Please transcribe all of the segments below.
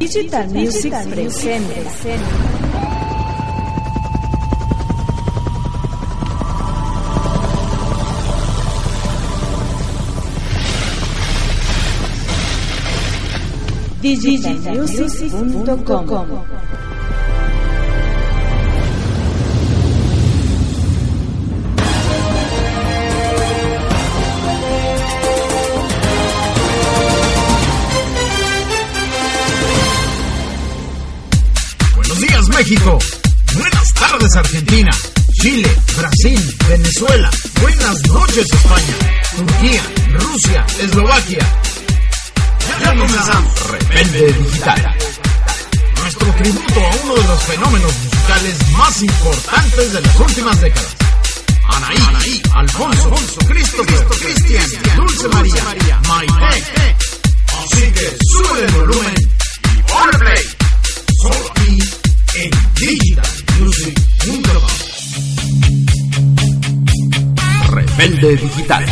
Digital Music presenta. digitalmusic.com México. Buenas tardes Argentina. Chile, Brasil, Venezuela. Buenas noches España. Turquía, Rusia, Eslovaquia. Ya comenzamos Rebelde Digital. Nuestro tributo a uno de los fenómenos musicales más importantes de las últimas décadas. Anaí, Anaí Alfonso, Christopher, Cristian, Dulce María, Maite. Así que sube el volumen y play. Solo aquí en digitalmusic.com. Rebelde Digital.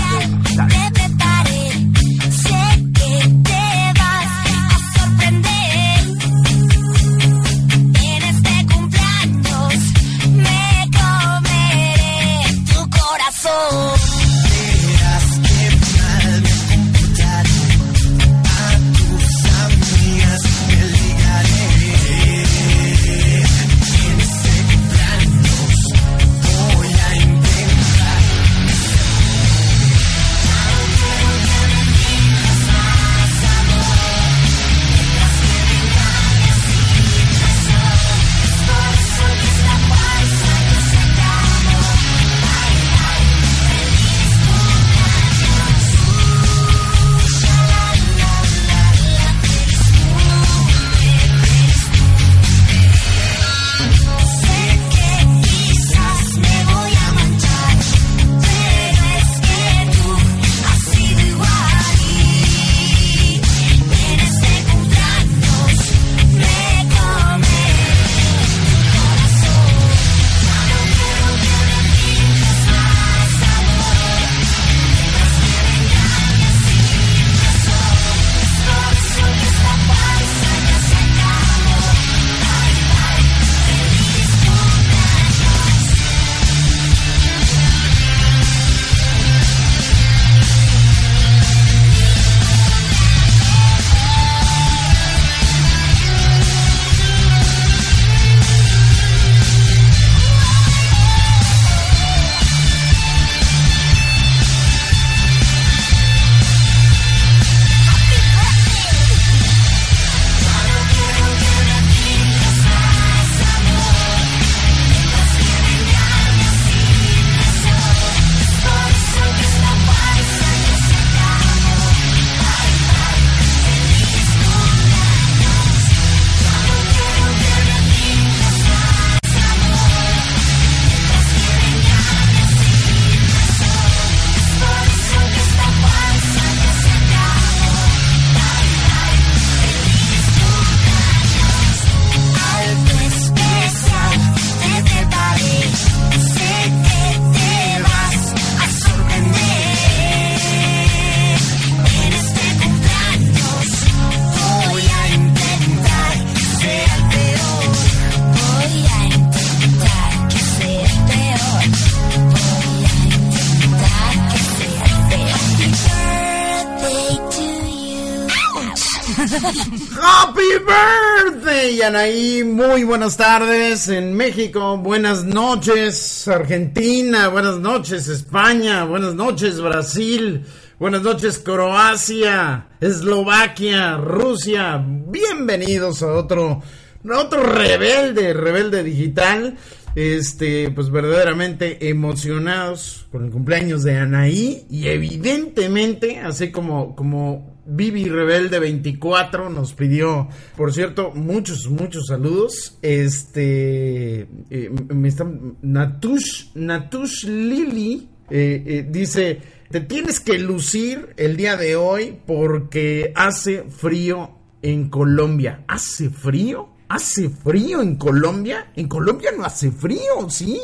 Happy birthday, Anaí. Muy buenas tardes en México. Buenas noches, Argentina. Buenas noches, España. Buenas noches, Brasil. Buenas noches, Croacia, Eslovaquia, Rusia. Bienvenidos a otro, otro rebelde, rebelde digital. Este, pues verdaderamente emocionados por el cumpleaños de Anaí y evidentemente, así como, como Vivi Rebelde 24 nos pidió, por cierto, muchos, muchos saludos. Este, eh, me están, Natush, Natush Lili eh, eh, dice, te tienes que lucir el día de hoy porque hace frío en Colombia. ¿Hace frío? ¿Hace frío en Colombia? En Colombia no hace frío, ¿sí?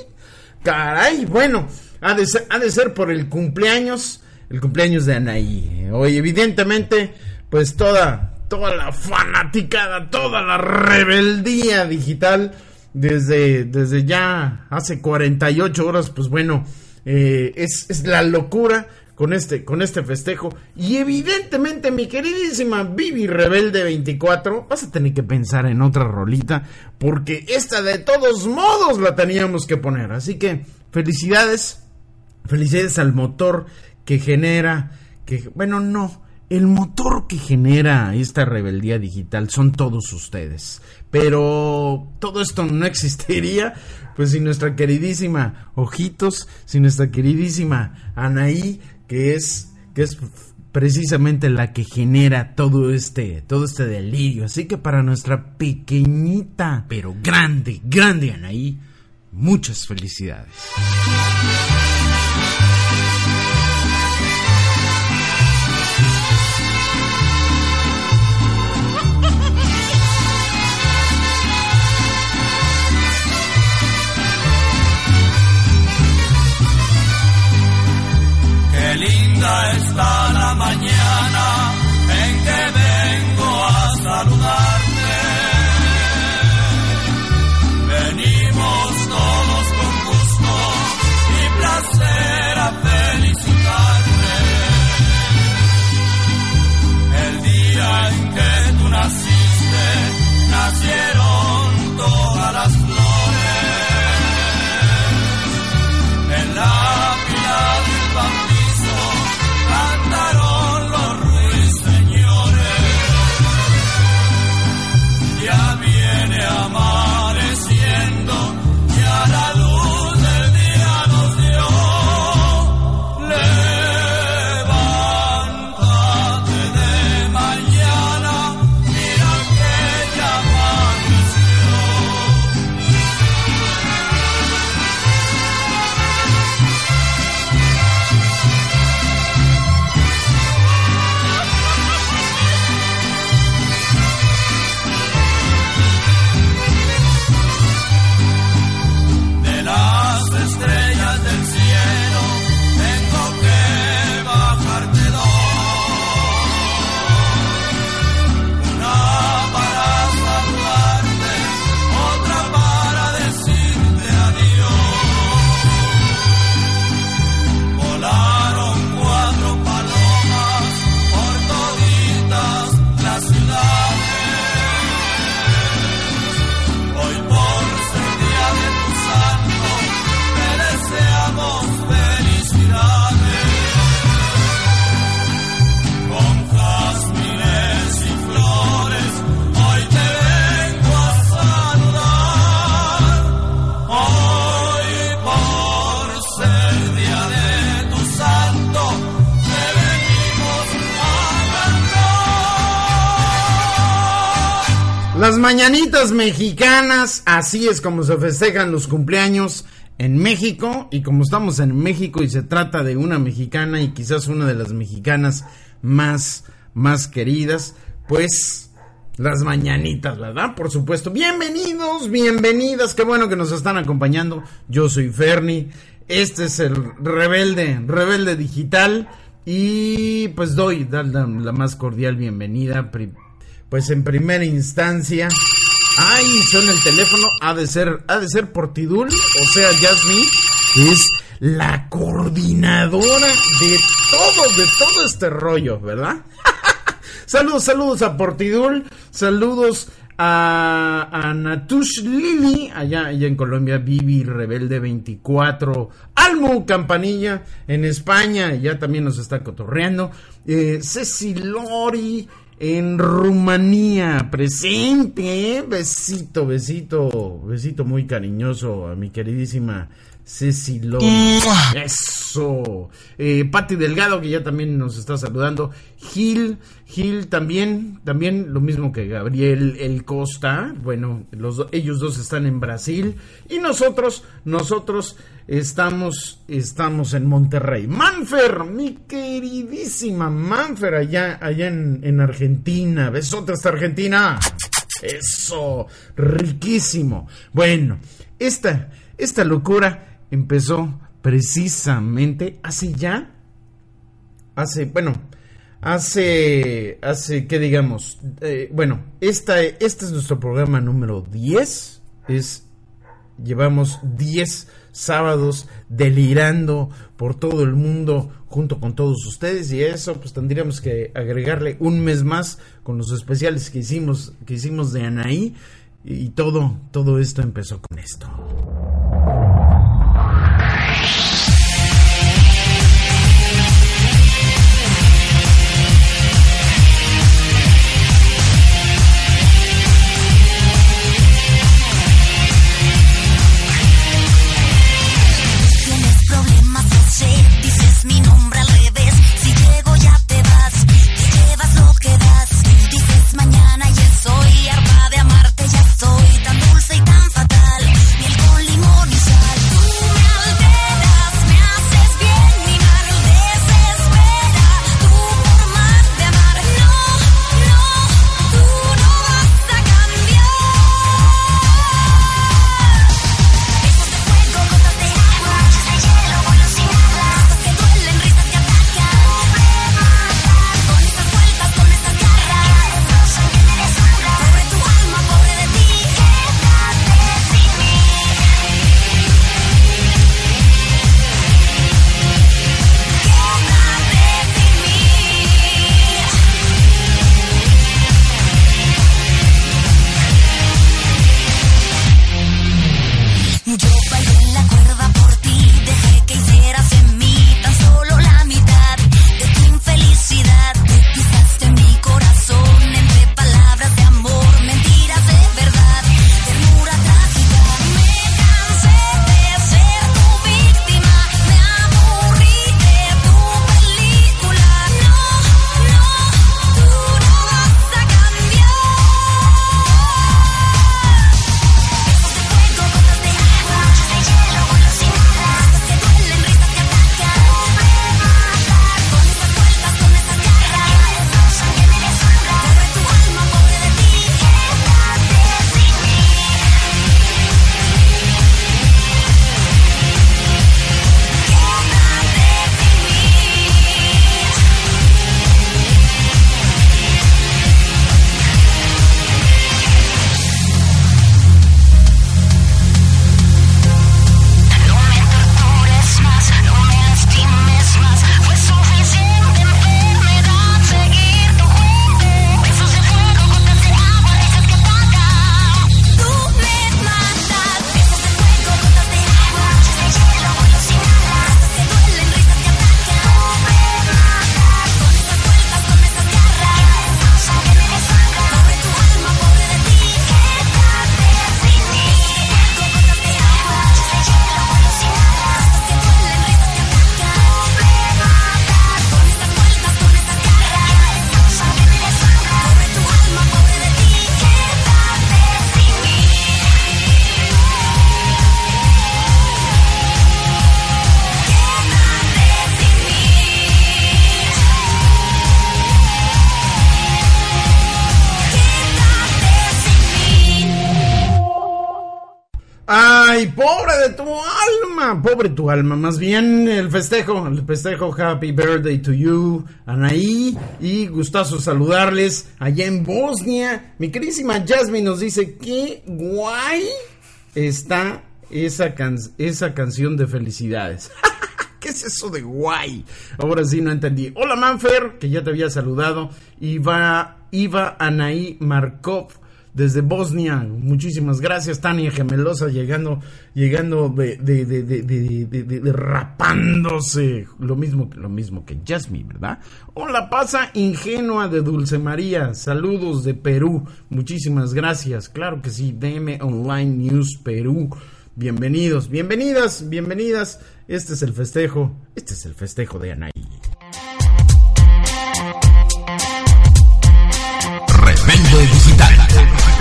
Caray, bueno, ha de ser, ha de ser por el cumpleaños, el cumpleaños de Anaí. Hoy, evidentemente, pues toda, toda la fanaticada, toda la rebeldía digital, desde, desde ya hace 48 horas, pues bueno, eh, es, es la locura con este, con este festejo. Y evidentemente, mi queridísima Vivi Rebelde 24, vas a tener que pensar en otra rolita, porque esta de todos modos la teníamos que poner. Así que, felicidades, felicidades al motor que genera, que, bueno, no. El motor que genera esta rebeldía digital son todos ustedes. Pero todo esto no existiría, pues si nuestra queridísima Ojitos, si nuestra queridísima Anaí que es que es precisamente la que genera todo este todo este delirio. Así que para nuestra pequeñita pero grande, grande Anaí, muchas felicidades. Está la mañana mañanitas mexicanas, así es como se festejan los cumpleaños en México. Y como estamos en México y se trata de una mexicana y quizás una de las mexicanas más, más queridas, pues las mañanitas, ¿verdad? Por supuesto. Bienvenidos, bienvenidas. Qué bueno que nos están acompañando. Yo soy Ferni. Este es el Rebelde, Rebelde Digital. Y pues doy la, más cordial bienvenida. Pues en primera instancia. Ay, suena el teléfono. Ha de ser, ha de ser Portidul, o sea, Jasmine, es la coordinadora de todo, de todo este rollo, ¿verdad? Saludos, saludos a Portidul, saludos a, Natush Lili, allá, allá en Colombia, Vivi Rebelde 24, Almu Campanilla en España, ya también nos está cotorreando, eh, Ceci Lori en Rumanía, presente, ¿eh? besito, besito, besito muy cariñoso a mi queridísima Ceci López. Eso. Eh, Pati Delgado, que ya también nos está saludando. Gil, Gil también, también lo mismo que Gabriel El Costa. Bueno, los, ellos dos están en Brasil. Y nosotros, nosotros estamos, estamos en Monterrey. Manfer, mi queridísima Manfer, allá, allá en, en Argentina. Besote hasta Argentina. Eso, riquísimo. Bueno, esta, esta locura empezó precisamente hace ya, hace, bueno, hace, hace, ¿qué digamos? Eh, bueno, esta, este es nuestro programa número 10, es, llevamos 10 sábados delirando por todo el mundo junto con todos ustedes y eso pues tendríamos que agregarle un mes más con los especiales que hicimos que hicimos de Anaí y todo todo esto empezó con esto. Pobre tu alma, más bien el festejo, el festejo Happy Birthday to you, Anaí, y gustazo saludarles allá en Bosnia. Mi queridísima Jasmine nos dice, qué guay está esa, esa canción de felicidades. ¿Qué es eso de guay? Ahora sí no entendí. Hola Manfer, que ya te había saludado. Iva, Iva Anaí Markov desde Bosnia. Muchísimas gracias, Tania Gemelosa, llegando, llegando de, de, de, de derrapándose. Lo mismo, lo mismo que Jasmine, ¿verdad? Hola, pasa ingenua de Dulce María. Saludos de Perú. Muchísimas gracias. Claro que sí, DM Online News Perú. Bienvenidos, bienvenidas, bienvenidas. Este es el festejo, este es el festejo de Anaí.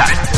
time.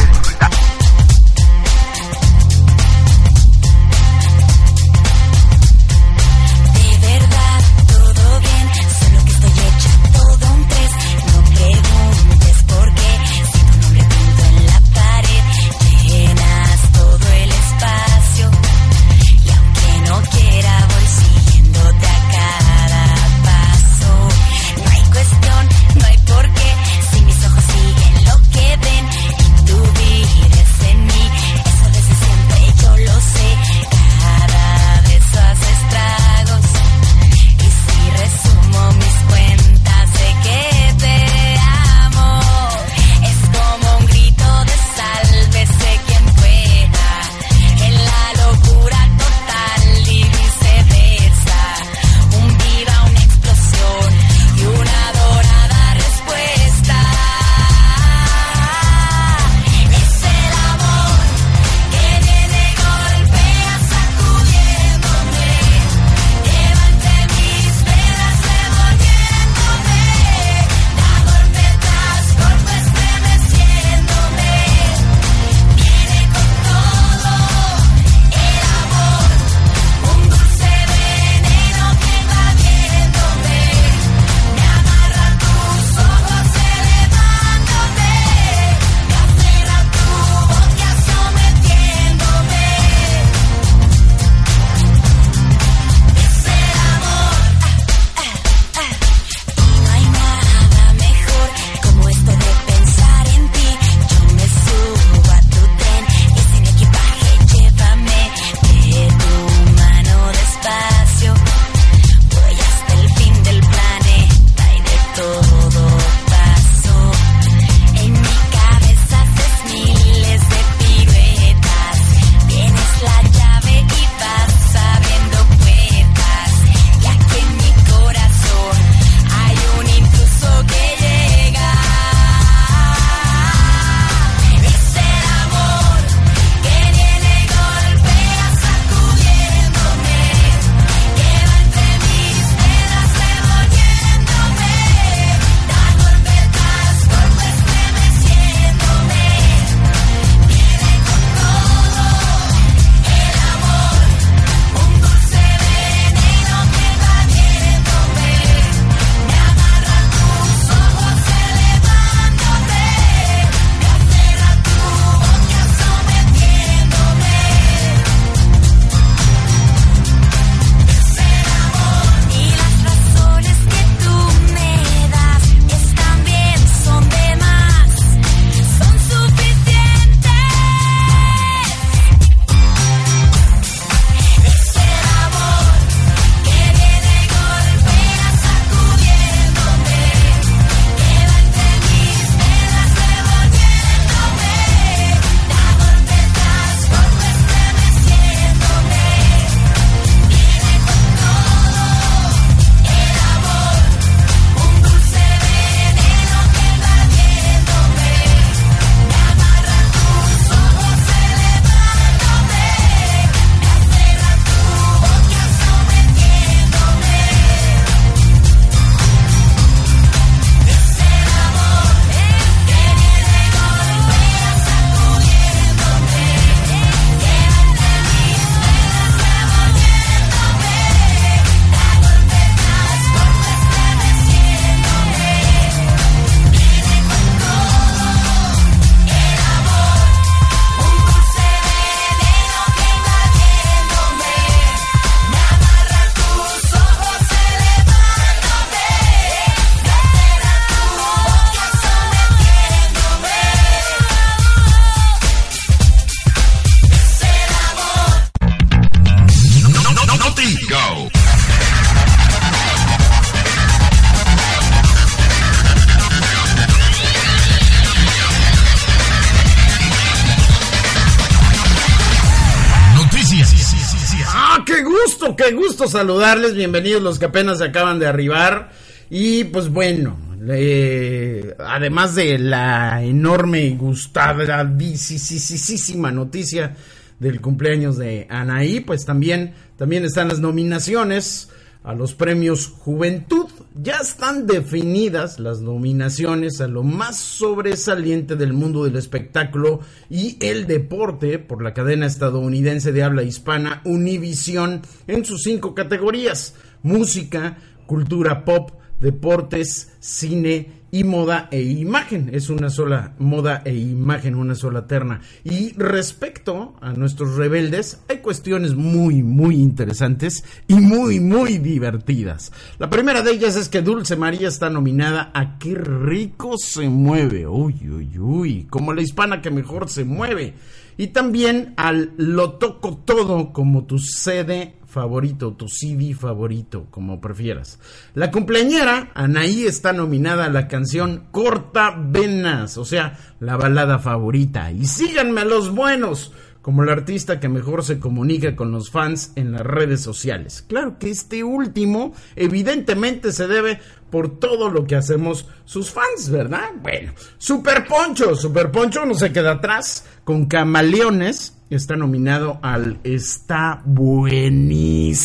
saludarles, bienvenidos los que apenas acaban de arribar. Y pues bueno, eh, además de la enorme y gustadísima noticia del cumpleaños de Anaí, pues también, también están las nominaciones a los premios Juventud. Ya están definidas las nominaciones a lo más sobresaliente del mundo del espectáculo y el deporte por la cadena estadounidense de habla hispana Univision en sus cinco categorías: música, cultura pop, deportes, cine y moda e imagen. Es una sola moda e imagen, una sola terna. Y respecto a nuestros rebeldes, hay cuestiones muy, muy interesantes y muy, muy divertidas. La primera de ellas es que Dulce María está nominada a Qué rico se mueve. Uy, uy, uy, como la hispana que mejor se mueve. Y también al Lo toco todo como tu sede favorito, tu CD favorito, como prefieras. La cumpleañera Anaí está nominada a la canción Corta Venas, o sea, la balada favorita. Y síganme a los buenos, como el artista que mejor se comunica con los fans en las redes sociales. Claro que este último evidentemente se debe por todo lo que hacemos sus fans, ¿verdad? Bueno, Super Poncho, Super Poncho no se queda atrás con Camaleones está nominado al Está buenísimo.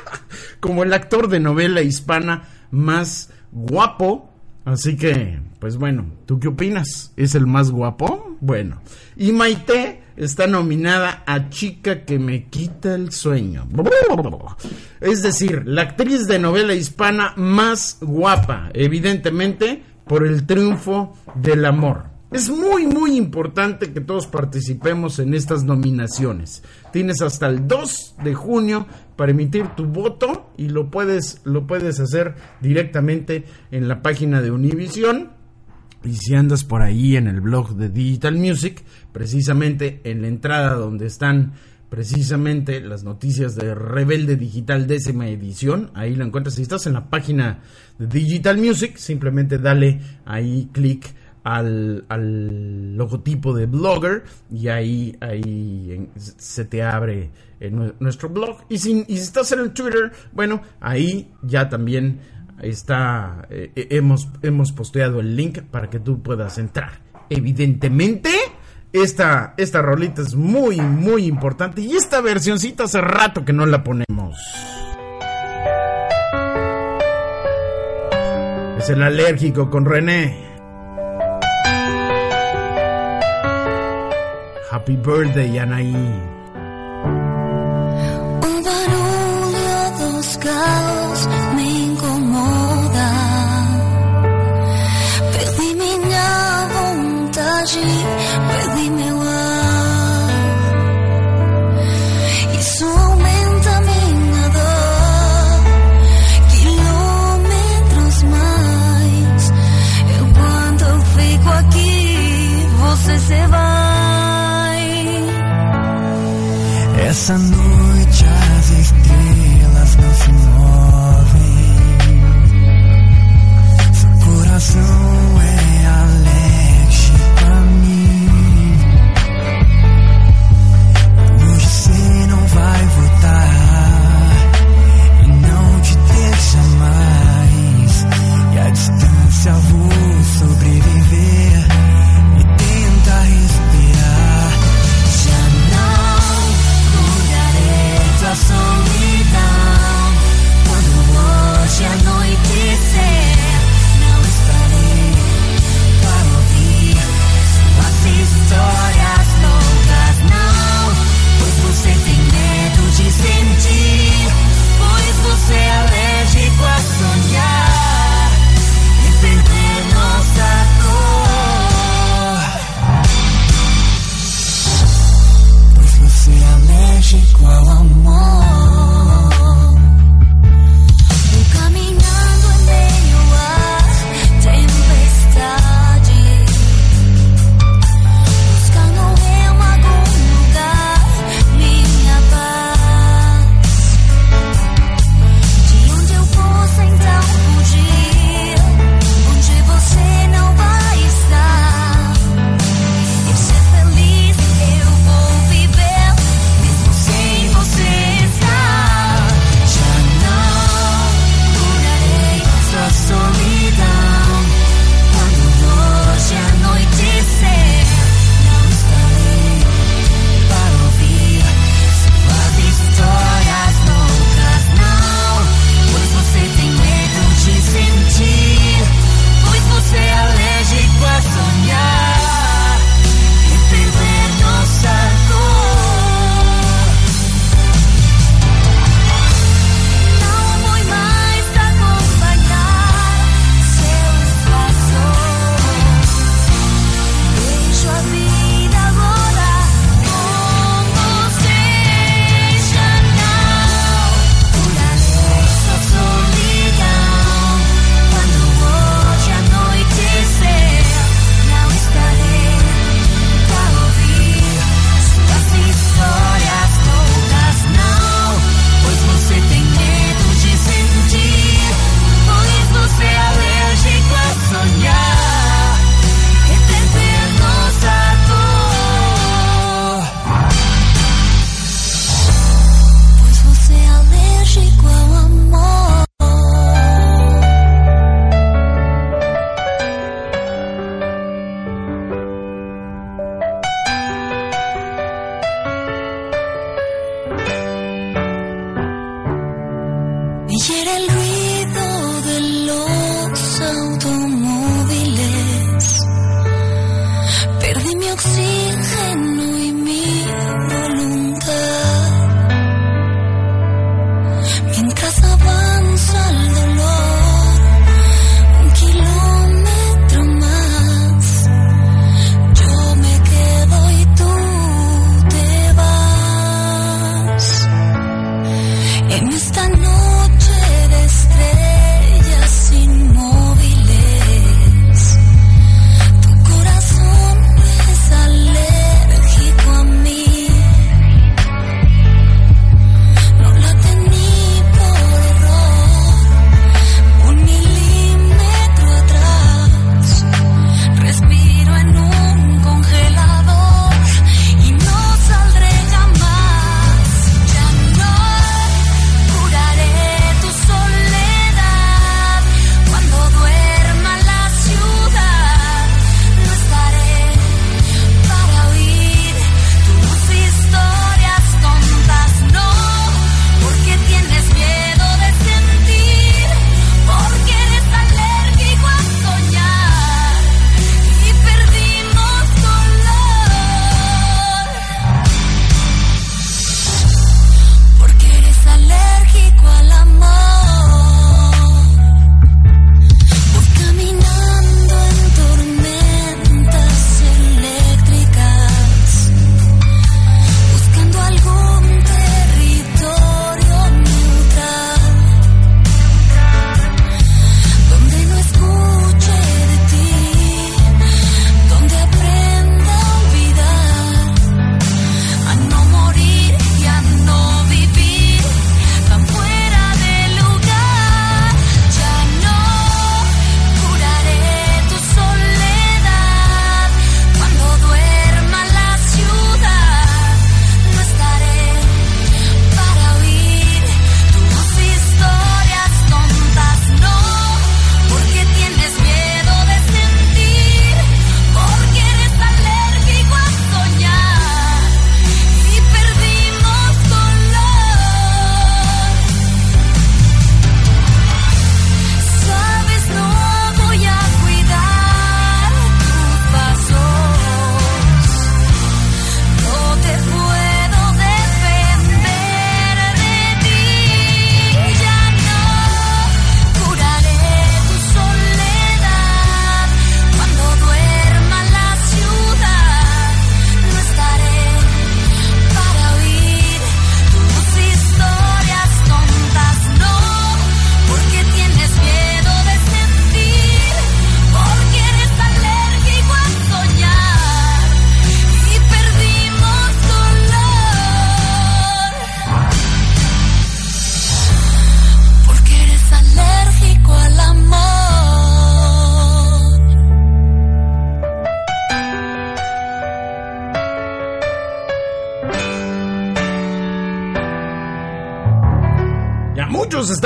Como el actor de novela hispana más guapo. Así que, pues bueno, ¿tú qué opinas? ¿Es el más guapo? Bueno. Y Maite está nominada a Chica que me quita el sueño. Es decir, la actriz de novela hispana más guapa, evidentemente, por el triunfo del amor. Es muy, muy importante que todos participemos en estas nominaciones. Tienes hasta el 2 de junio para emitir tu voto y lo puedes, lo puedes hacer directamente en la página de Univision. Y si andas por ahí en el blog de Digital Music, precisamente en la entrada donde están precisamente las noticias de Rebelde Digital décima edición, ahí lo encuentras. Si estás en la página de Digital Music, simplemente dale ahí clic al, al, logotipo de blogger y ahí, ahí se te abre en nuestro blog. Y si, y si, estás en el Twitter, bueno, ahí ya también está, eh, hemos, hemos posteado el link para que tú puedas entrar. Evidentemente, esta, esta rolita es muy, muy importante y esta versioncita hace rato que no la ponemos. Es el alérgico con René. Happy birthday, Anaí. O barulho dos carros me incomoda. Perdi minha vontade, perdi meu Essa noite as estrelas não se movem. Seu coração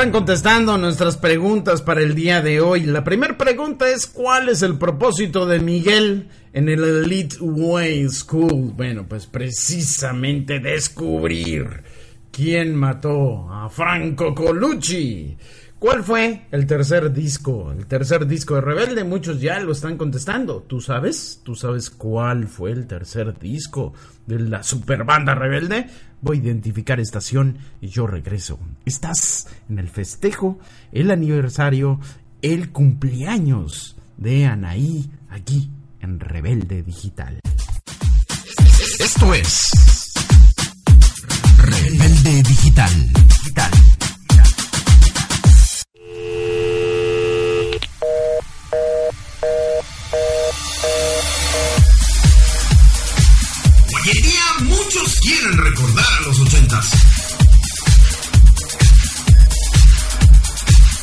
están contestando nuestras preguntas para el día de hoy. La primera pregunta es ¿cuál es el propósito de Miguel en el Elite Way School? Bueno, pues precisamente descubrir quién mató a Franco Colucci. ¿Cuál fue el tercer disco? El tercer disco de Rebelde, muchos ya lo están contestando. ¿Tú sabes? ¿Tú sabes cuál fue el tercer disco de la super banda Rebelde? Voy a identificar estación y yo regreso. Estás en el festejo, el aniversario, el cumpleaños de Anaí aquí en Rebelde Digital. Esto es Rebelde Digital. En día muchos quieren recordar a los ochentas.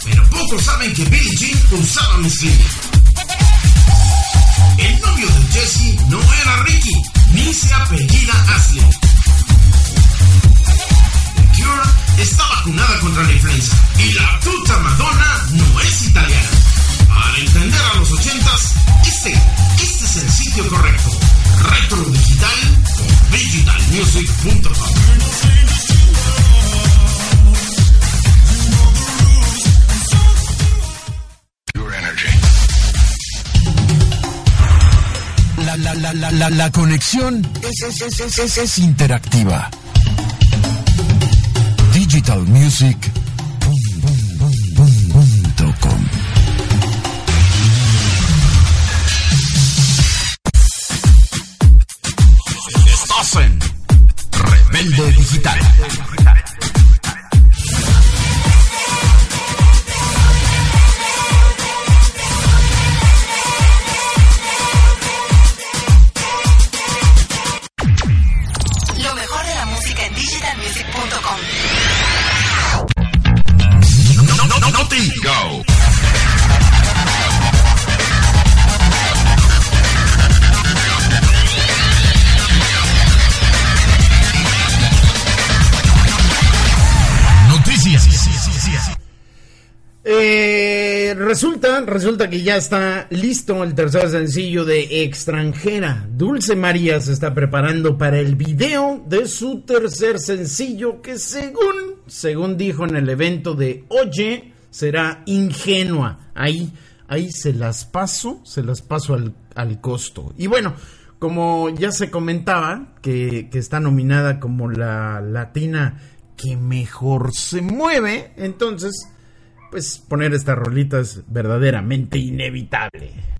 Pero pocos saben que Billie Jean usaba mezclilla. El novio de Jesse no era Ricky, ni se apellida Ashley. The Cure está vacunada contra la influenza y la tuta Madonna no es italiana. Para entender a los ochentas, este, este es el sitio correcto. Retro Digital o digitalmusic.com. La, la, la, la, la, la conexión es, es, es, es, es, es interactiva. Resulta, que ya está listo el tercer sencillo de Extranjera. Dulce María se está preparando para el video de su tercer sencillo que según, según dijo en el evento de Oye, será ingenua. Ahí, ahí se las paso, se las paso al, al costo. Y bueno, como ya se comentaba, que, que está nominada como la latina que mejor se mueve, entonces pues poner esta rolita es verdaderamente inevitable.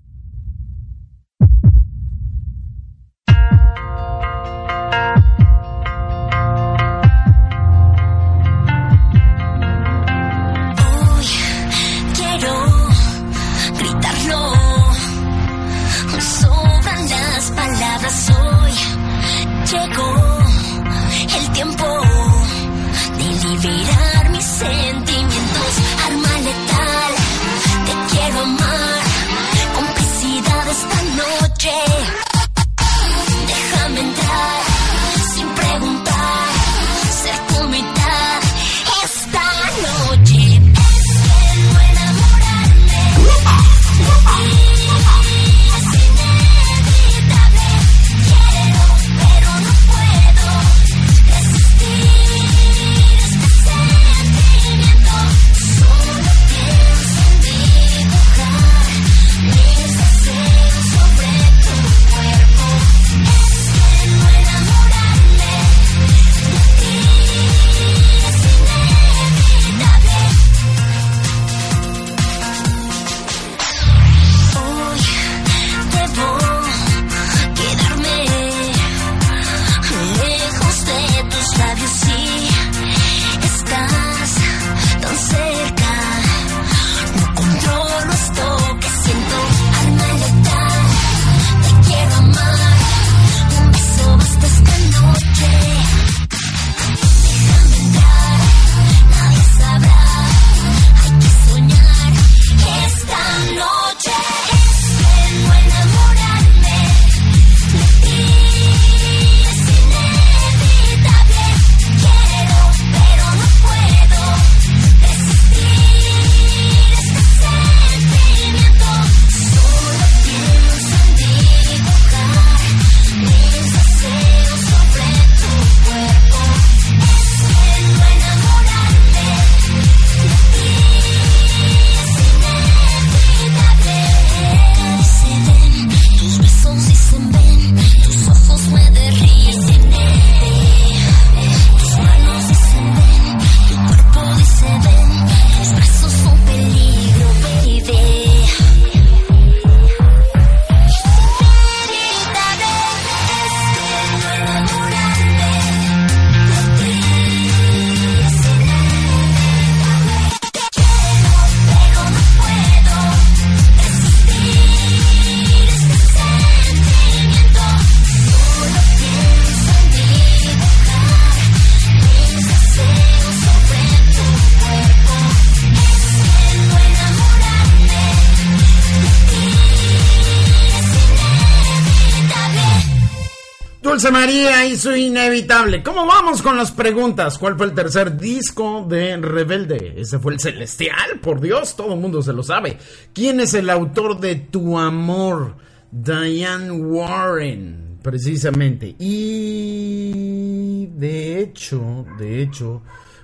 Dulce María hizo inevitable. ¿Cómo vamos con las preguntas? ¿Cuál fue el tercer disco de Rebelde? Ese fue el Celestial, por Dios, todo el mundo se lo sabe. ¿Quién es el autor de Tu Amor? Diane Warren, precisamente. Y de hecho, de hecho,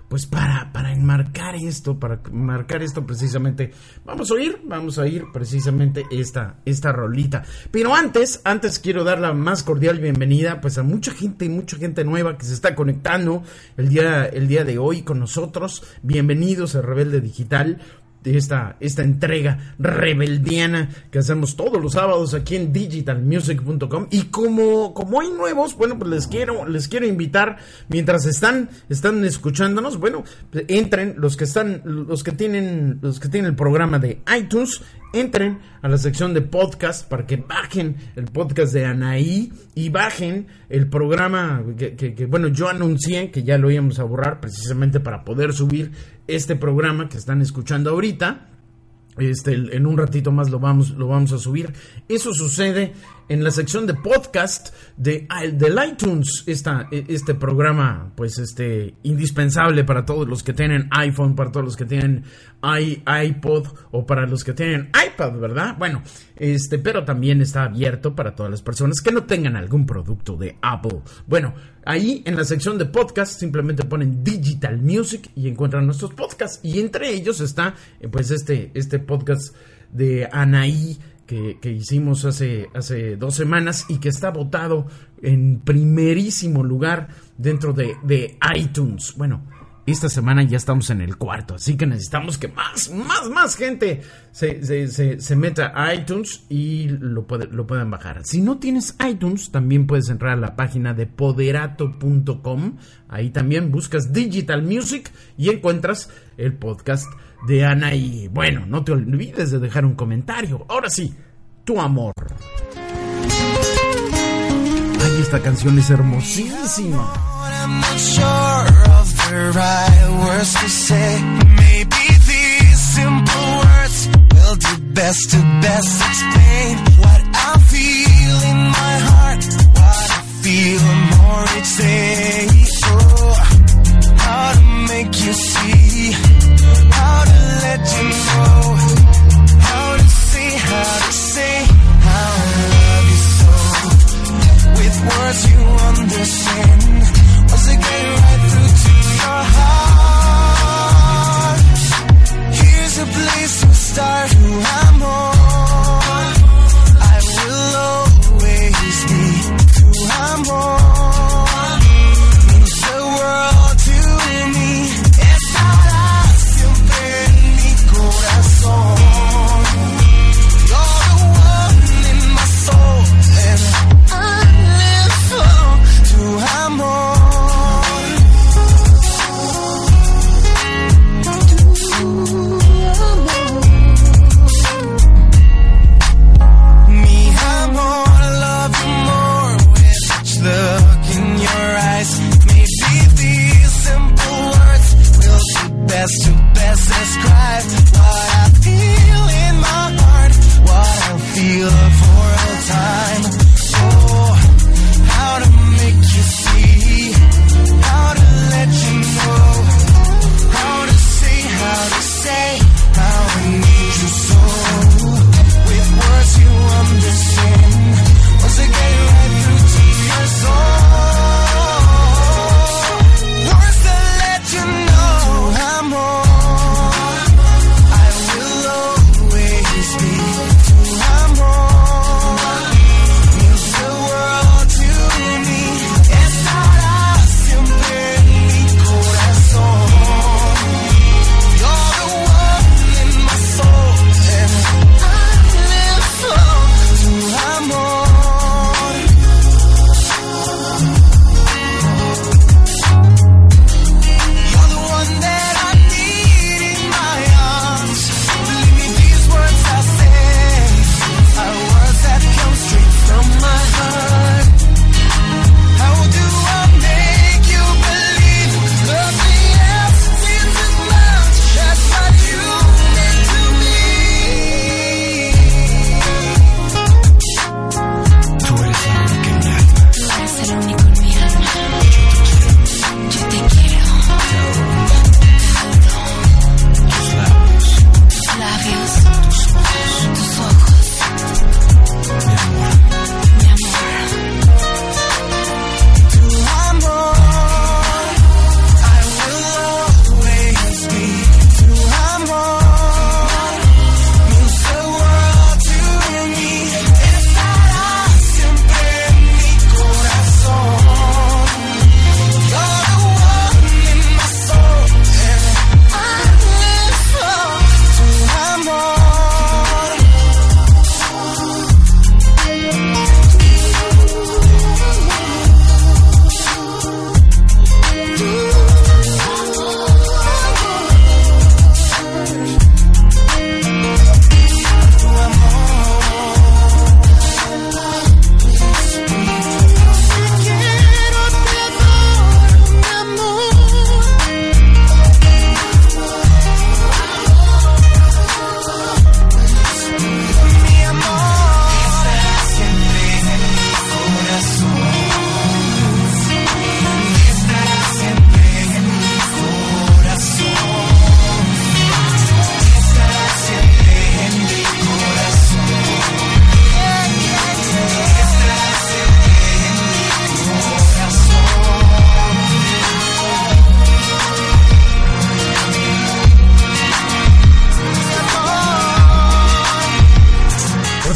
pues para, para enmarcar esto, para marcar esto precisamente, vamos a oír, vamos a oír precisamente esta, esta rolita. Pero antes, antes quiero dar la más cordial bienvenida pues a mucha gente, mucha gente nueva que se está conectando el día, el día de hoy con nosotros. Bienvenidos a Rebelde Digital esta, esta entrega rebeldiana que hacemos todos los sábados aquí en digitalmusic.com y como, como hay nuevos, bueno, pues les quiero, les quiero invitar mientras están, están escuchándonos, bueno, entren los que están, los que tienen, los que tienen el programa de iTunes, entren a la sección de podcast para que bajen el podcast de Anaí y bajen el programa que, que, que, bueno, yo anuncié que ya lo íbamos a borrar precisamente para poder subir este programa que están escuchando ahorita. Este, en un ratito más lo vamos, lo vamos a subir. Eso sucede en la sección de podcast de, del iTunes. Esta, este programa, pues, este, indispensable para todos los que tienen iPhone, para todos los que tienen i, iPod o para los que tienen iPad, ¿verdad? Bueno, este, pero también está abierto para todas las personas que no tengan algún producto de Apple. Bueno, ahí en la sección de podcast simplemente ponen Digital Music y encuentran nuestros podcasts. Y entre ellos está, pues, este, este podcast de Anaí que, que, hicimos hace, hace dos semanas y que está votado en primerísimo lugar dentro de, de iTunes. Bueno, esta semana ya estamos en el cuarto, así que necesitamos que más, más, más gente se, se, se, meta a iTunes y lo, puede, lo puedan bajar. Si no tienes iTunes, también puedes entrar a la página de poderato.com. Ahí también buscas Digital Music y encuentras el podcast de Anaí. Bueno, no te olvides de dejar un comentario. Ahora sí, tu amor. Ay, esta canción es hermosísima. The right words to say. Maybe these simple words will do best to best explain what I feel in my heart. What I feel more each day. Oh, how to make you see. How to let you know. How to say, how to say, how I love you so. With words you understand. Once I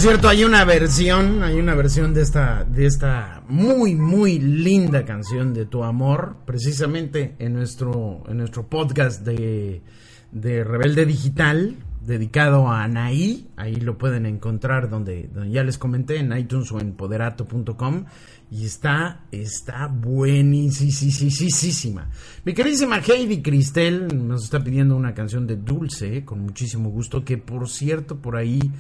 cierto, hay una versión, hay una versión de esta, de esta muy, muy linda canción de Tu Amor, precisamente en nuestro, en nuestro podcast de, de Rebelde Digital, dedicado a Anaí. Ahí lo pueden encontrar donde, ya les comenté, en iTunes o en poderato.com. Y está, está buenísima. Mi queridísima Heidi Cristel nos está pidiendo una canción de Dulce, con muchísimo gusto, que por cierto, por ahí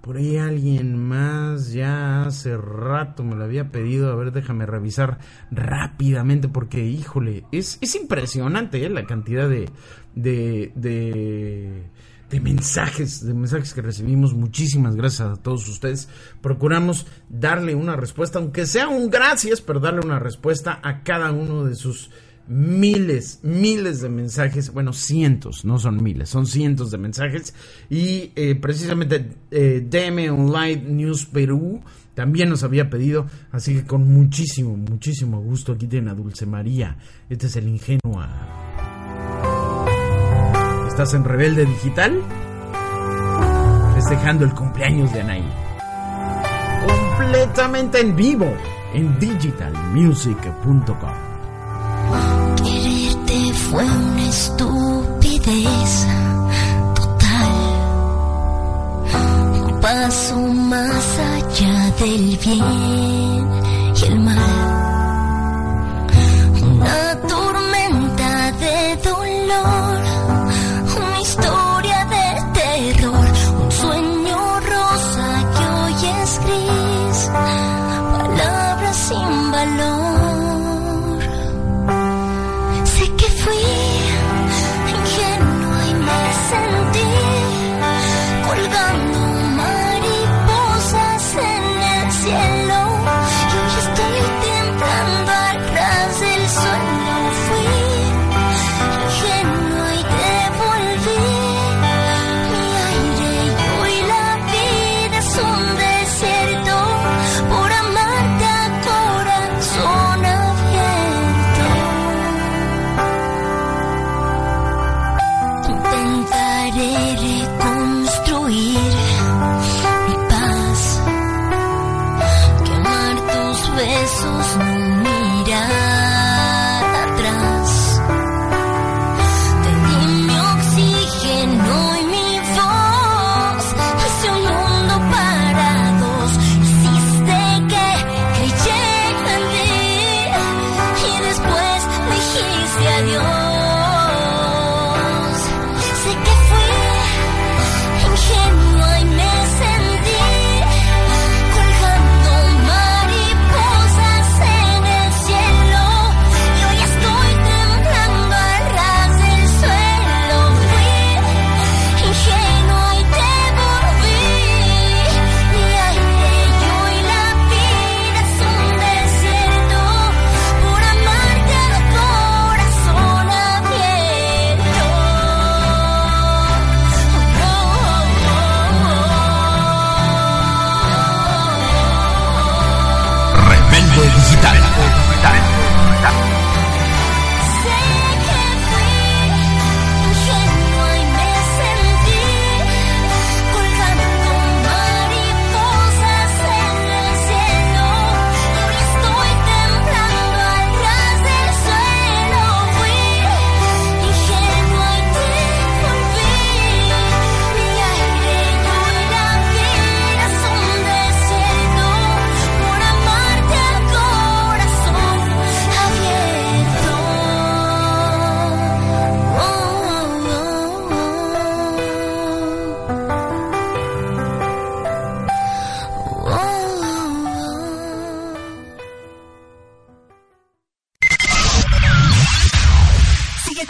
por ahí alguien más ya hace rato me lo había pedido. A ver, déjame revisar rápidamente porque, híjole, es, es impresionante ¿eh? la cantidad de, de, de, de mensajes, de mensajes que recibimos. Muchísimas gracias a todos ustedes. Procuramos darle una respuesta, aunque sea un gracias, pero darle una respuesta a cada uno de sus miles, miles de mensajes, bueno, cientos, no son miles, son cientos de mensajes. Y eh, precisamente eh, DM Online News Perú también nos había pedido, así que con muchísimo, muchísimo gusto aquí tiene a Dulce María. Este es el ingenua. ¿Estás en Rebelde Digital? Festejando el cumpleaños de Anaí. Completamente en vivo en digitalmusic.com. Quererte fue una estupidez total. Un paso más allá del bien y el mal. Una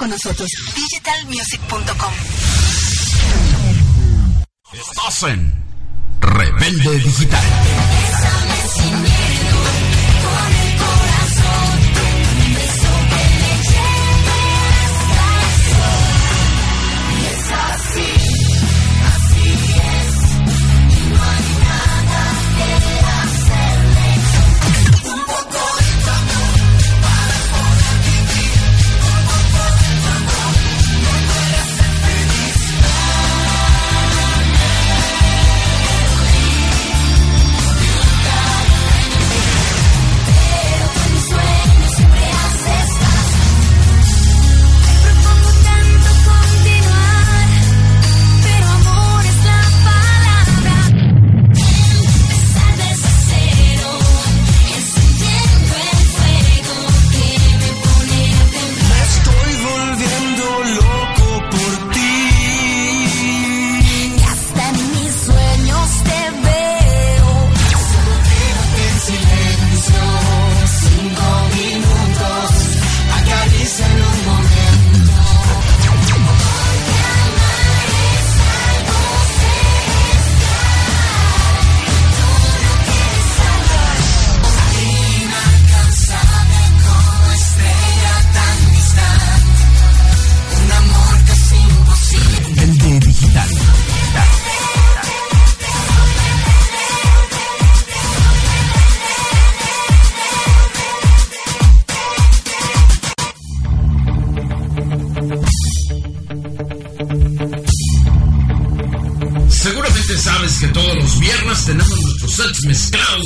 con nosotros. Digitalmusic.com. Estás en Rebelde Digital.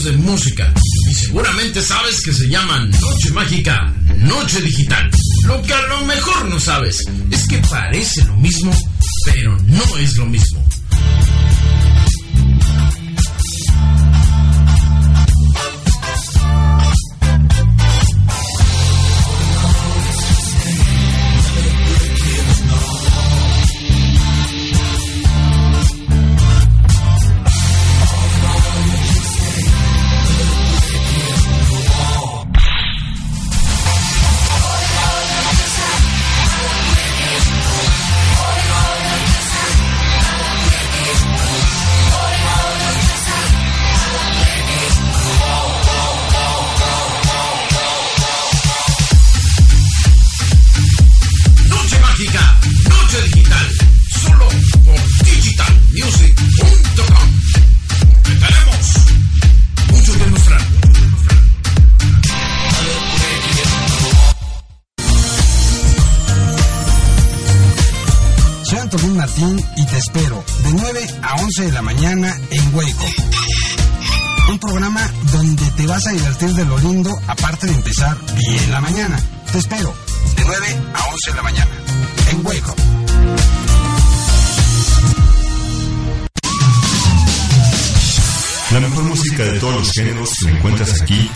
De música. Y seguramente sabes que se llaman Noche Mágica, Noche Digital. Lo que a lo mejor no sabes es que parece lo mismo, pero no es lo mismo. 11 de la mañana en Hueco. Un programa donde te vas a divertir de lo lindo, aparte de empezar bien la mañana. Te espero de 9 a 11 de la mañana en Hueco. La mejor música de todos los géneros la encuentras aquí.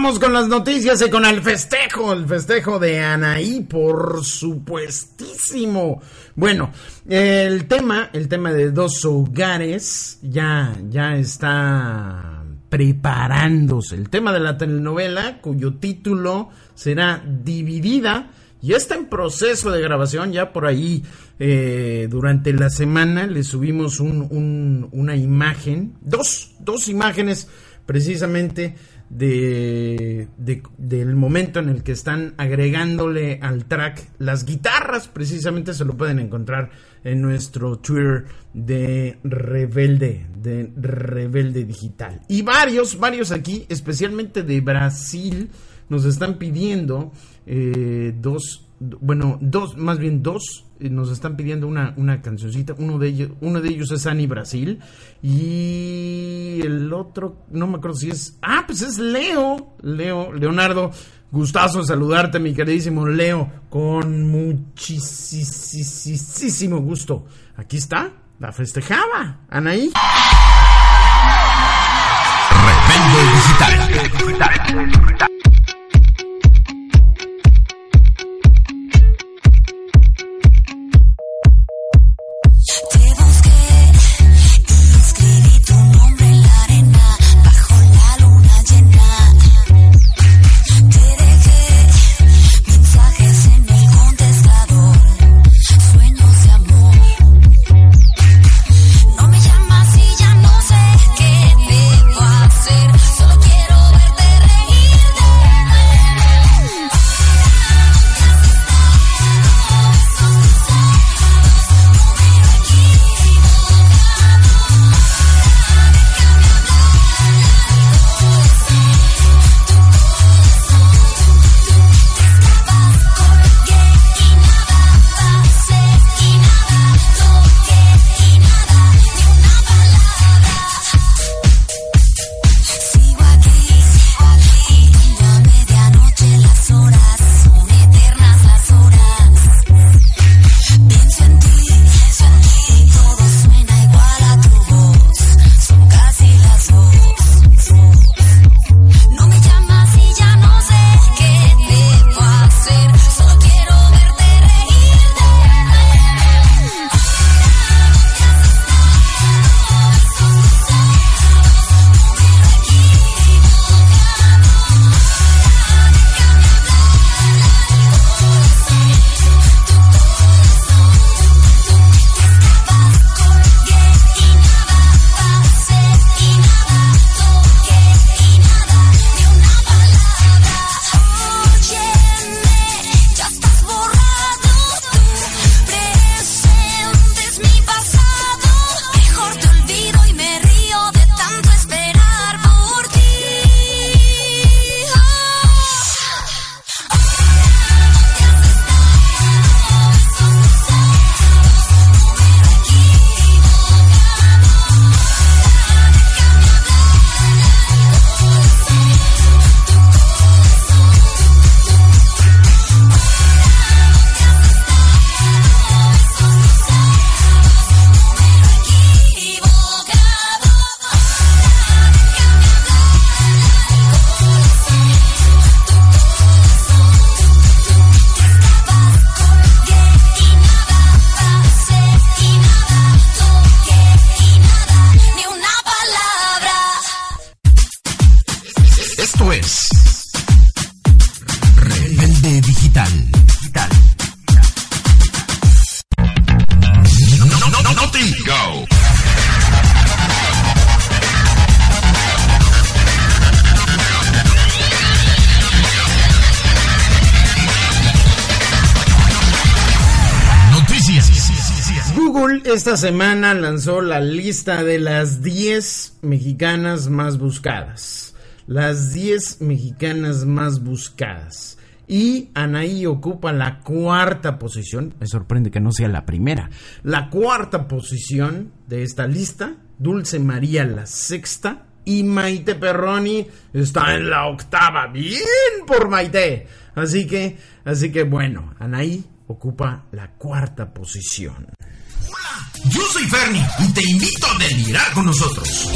Continuamos con las noticias y con el festejo, el festejo de Anaí, por supuestísimo. Bueno, el tema, el tema de dos hogares ya, ya está preparándose. El tema de la telenovela, cuyo título será Dividida, ya está en proceso de grabación, ya por ahí eh, durante la semana le subimos un- una imagen, dos, dos imágenes precisamente de, de- del momento en el que están agregándole al track las guitarras, precisamente se lo pueden encontrar en nuestro Twitter de Rebelde, de Rebelde Digital. Y varios, varios aquí, especialmente de Brasil, nos están pidiendo eh, dos, bueno, dos, más bien dos, eh, nos están pidiendo una, una cancioncita. Uno de ellos, uno de ellos es Ani Brasil y el otro, no me acuerdo si es, ah, pues es Leo, Leo, Leonardo. Gustazo saludarte, mi queridísimo Leo, con muchísimo gusto. Aquí está, la festejaba, Anaí. Rebelde. Esta semana lanzó la lista de las 10 mexicanas más buscadas. Las 10 mexicanas más buscadas. Y Anaí ocupa la cuarta posición. Me sorprende que no sea la primera. La cuarta posición de esta lista. Dulce María la sexta. Y Maite Perroni está en la octava. Bien por Maite. Así que, así que bueno, Anaí ocupa la cuarta posición. Yo soy Fernie y te invito a delirar con nosotros.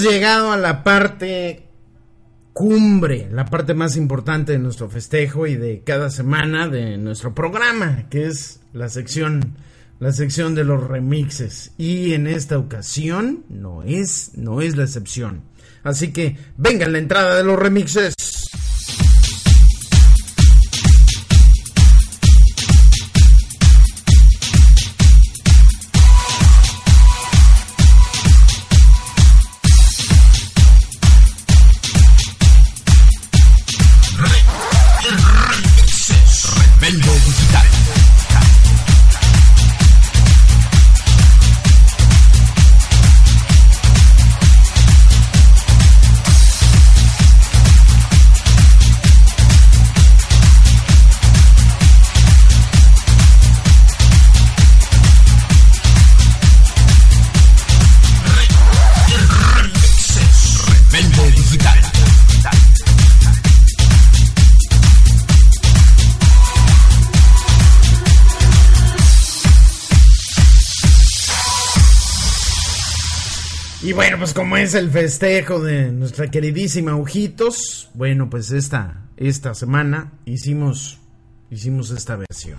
Llegado a la parte cumbre, la parte más importante de nuestro festejo y de cada semana de nuestro programa, que es la sección la sección de los remixes y en esta ocasión no es no es la excepción. Así que venga la entrada de los remixes. pues como es el festejo de nuestra queridísima Ojitos, bueno, pues esta, esta semana hicimos, hicimos esta versión.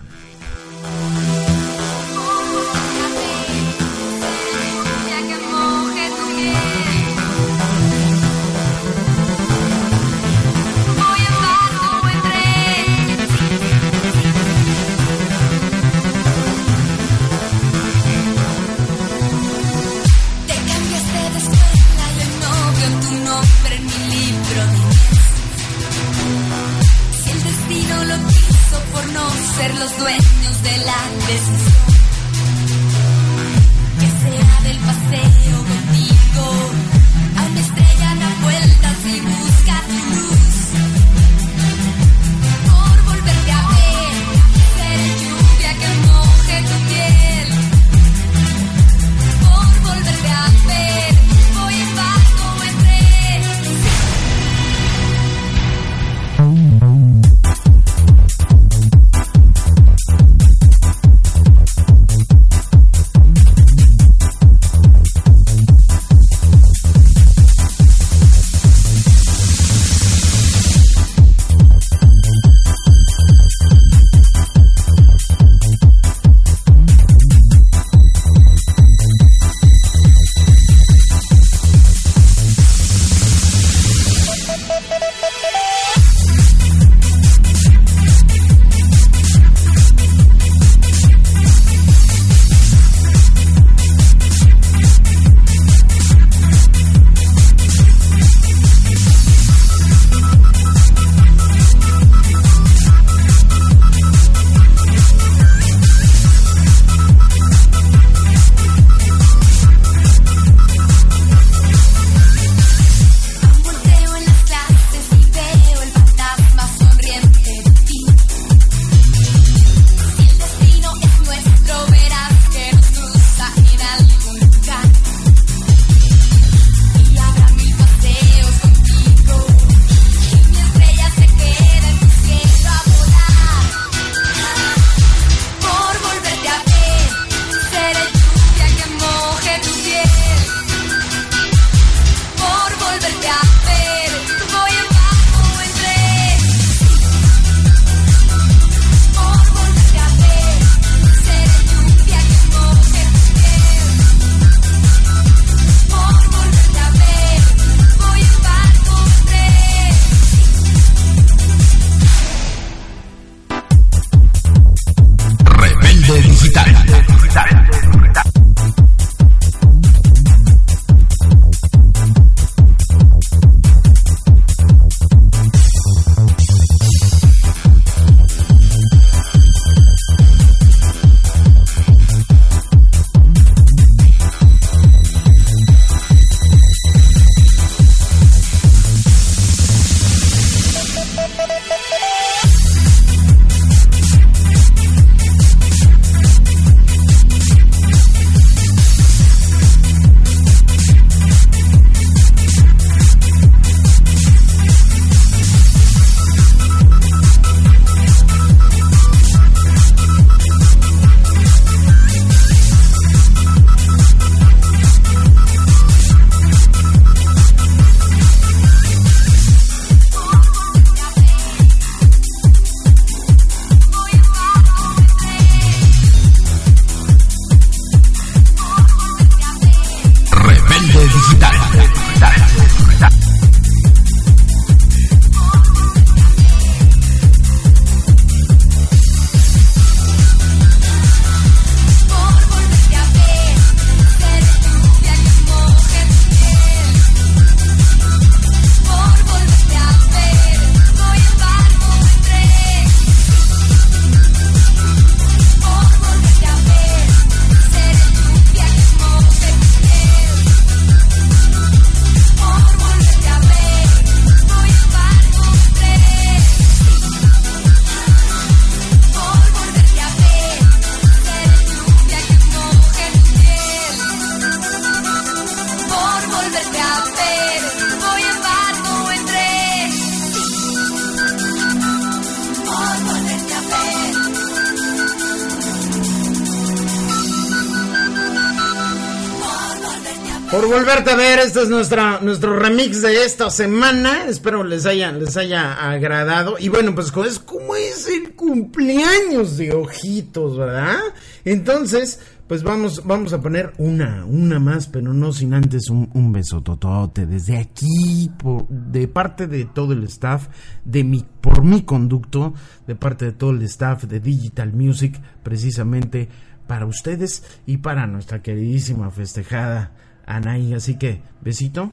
Volverte a ver. Este es nuestra, nuestro remix de esta semana. Espero les haya, les haya agradado. Y bueno, pues es como es el cumpleaños de Ojitos, ¿verdad? Entonces, pues vamos, vamos a poner una, una más, pero no sin antes un, un beso totote desde aquí, por, de parte de todo el staff, de mi, por mi conducto, de parte de todo el staff de Digital Music, precisamente para ustedes y para nuestra queridísima festejada Anaí. Así que, besito.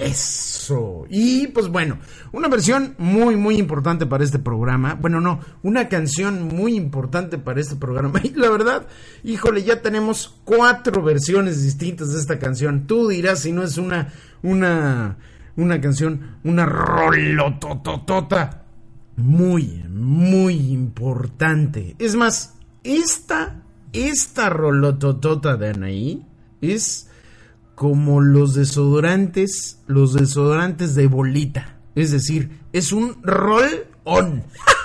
Eso. Y pues bueno, una versión muy, muy importante para este programa. Bueno, no, una canción muy importante para este programa. Y la verdad, híjole, ya tenemos cuatro versiones distintas de esta canción. Tú dirás si no es una, una, una canción, una rolotototota. Muy, muy importante. Es más, esta, esta rolototota de Anaí es como los desodorantes, los desodorantes de bolita. Es decir, es un roll on.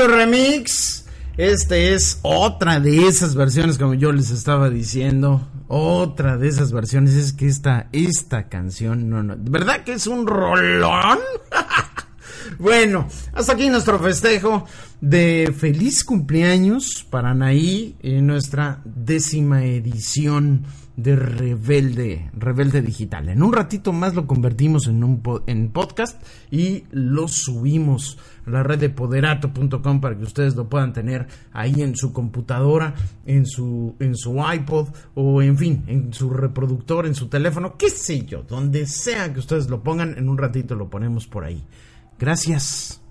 Remix. Este es otra de esas versiones, como yo les estaba diciendo. Otra de esas versiones. Es que esta, esta canción, no, no. ¿Verdad que es un rolón? Bueno, hasta aquí nuestro festejo de feliz cumpleaños para Anaí en nuestra décima edición de Rebelde, Rebelde Digital. En un ratito más lo convertimos en un en podcast y lo subimos a la red de poderato.com para que ustedes lo puedan tener ahí en su computadora, en su en su iPod o en fin, en su reproductor, en su teléfono, qué sé yo, donde sea que ustedes lo pongan, en un ratito lo ponemos por ahí. Gracias.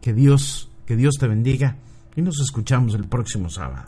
Que Dios, que Dios te bendiga y nos escuchamos el próximo sábado.